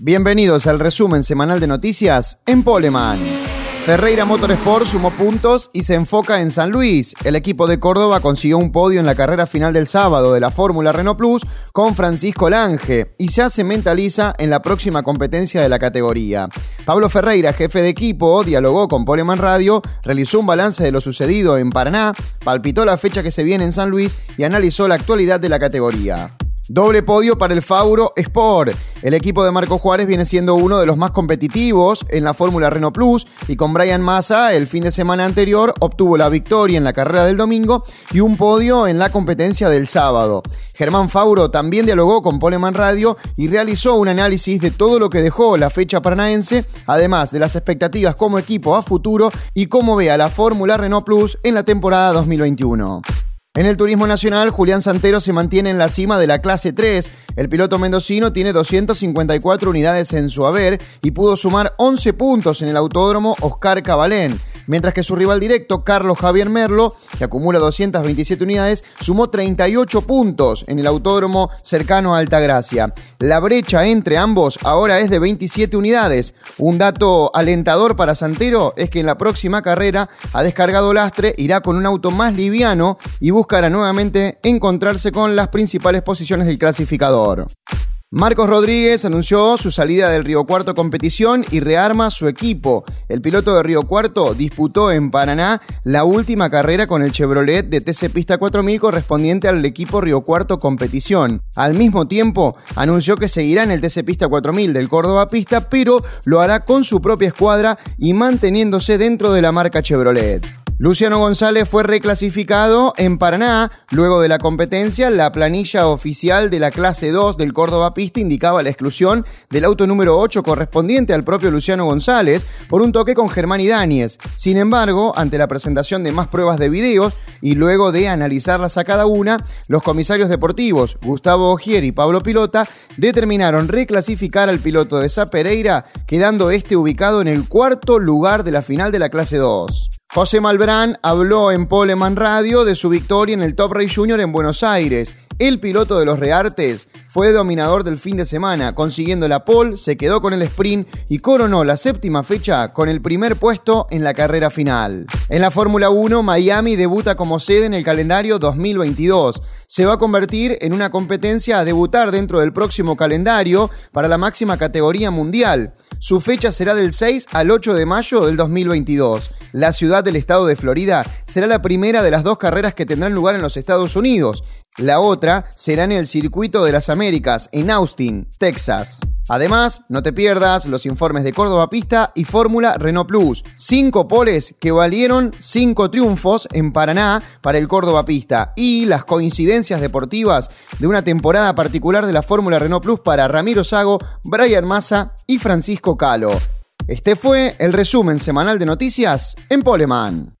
Bienvenidos al resumen semanal de noticias en Poleman. Ferreira Motorsport sumó puntos y se enfoca en San Luis. El equipo de Córdoba consiguió un podio en la carrera final del sábado de la Fórmula Renault Plus con Francisco Lange y ya se mentaliza en la próxima competencia de la categoría. Pablo Ferreira, jefe de equipo, dialogó con Poleman Radio, realizó un balance de lo sucedido en Paraná, palpitó la fecha que se viene en San Luis y analizó la actualidad de la categoría. Doble podio para el Fauro Sport. El equipo de Marco Juárez viene siendo uno de los más competitivos en la Fórmula Renault Plus y con Brian Massa el fin de semana anterior obtuvo la victoria en la carrera del domingo y un podio en la competencia del sábado. Germán Fauro también dialogó con Poleman Radio y realizó un análisis de todo lo que dejó la fecha paranaense, además de las expectativas como equipo a futuro y cómo ve a la Fórmula Renault Plus en la temporada 2021. En el turismo nacional, Julián Santero se mantiene en la cima de la clase 3. El piloto mendocino tiene 254 unidades en su haber y pudo sumar 11 puntos en el autódromo Oscar Cabalén mientras que su rival directo, Carlos Javier Merlo, que acumula 227 unidades, sumó 38 puntos en el autódromo cercano a Altagracia. La brecha entre ambos ahora es de 27 unidades. Un dato alentador para Santero es que en la próxima carrera ha descargado lastre, irá con un auto más liviano y buscará nuevamente encontrarse con las principales posiciones del clasificador. Marcos Rodríguez anunció su salida del Río Cuarto competición y rearma su equipo. El piloto de Río Cuarto disputó en Paraná la última carrera con el Chevrolet de TC Pista 4000 correspondiente al equipo Río Cuarto competición. Al mismo tiempo, anunció que seguirá en el TC Pista 4000 del Córdoba Pista, pero lo hará con su propia escuadra y manteniéndose dentro de la marca Chevrolet. Luciano González fue reclasificado en Paraná. Luego de la competencia, la planilla oficial de la clase 2 del Córdoba Pista indicaba la exclusión del auto número 8 correspondiente al propio Luciano González por un toque con Germán Idáñez. Sin embargo, ante la presentación de más pruebas de videos y luego de analizarlas a cada una, los comisarios deportivos Gustavo Ogier y Pablo Pilota determinaron reclasificar al piloto de Pereira, quedando este ubicado en el cuarto lugar de la final de la clase 2. José Malbrán habló en Poleman Radio de su victoria en el Top Race Junior en Buenos Aires. El piloto de los Reartes fue dominador del fin de semana, consiguiendo la pole, se quedó con el sprint y coronó la séptima fecha con el primer puesto en la carrera final. En la Fórmula 1, Miami debuta como sede en el calendario 2022. Se va a convertir en una competencia a debutar dentro del próximo calendario para la máxima categoría mundial. Su fecha será del 6 al 8 de mayo del 2022. La ciudad del estado de Florida será la primera de las dos carreras que tendrán lugar en los Estados Unidos. La otra será en el Circuito de las Américas, en Austin, Texas. Además, no te pierdas los informes de Córdoba Pista y Fórmula Renault Plus. Cinco poles que valieron cinco triunfos en Paraná para el Córdoba Pista y las coincidencias deportivas de una temporada particular de la Fórmula Renault Plus para Ramiro Sago, Brian Massa y Francisco Calo. Este fue el resumen semanal de noticias en Poleman.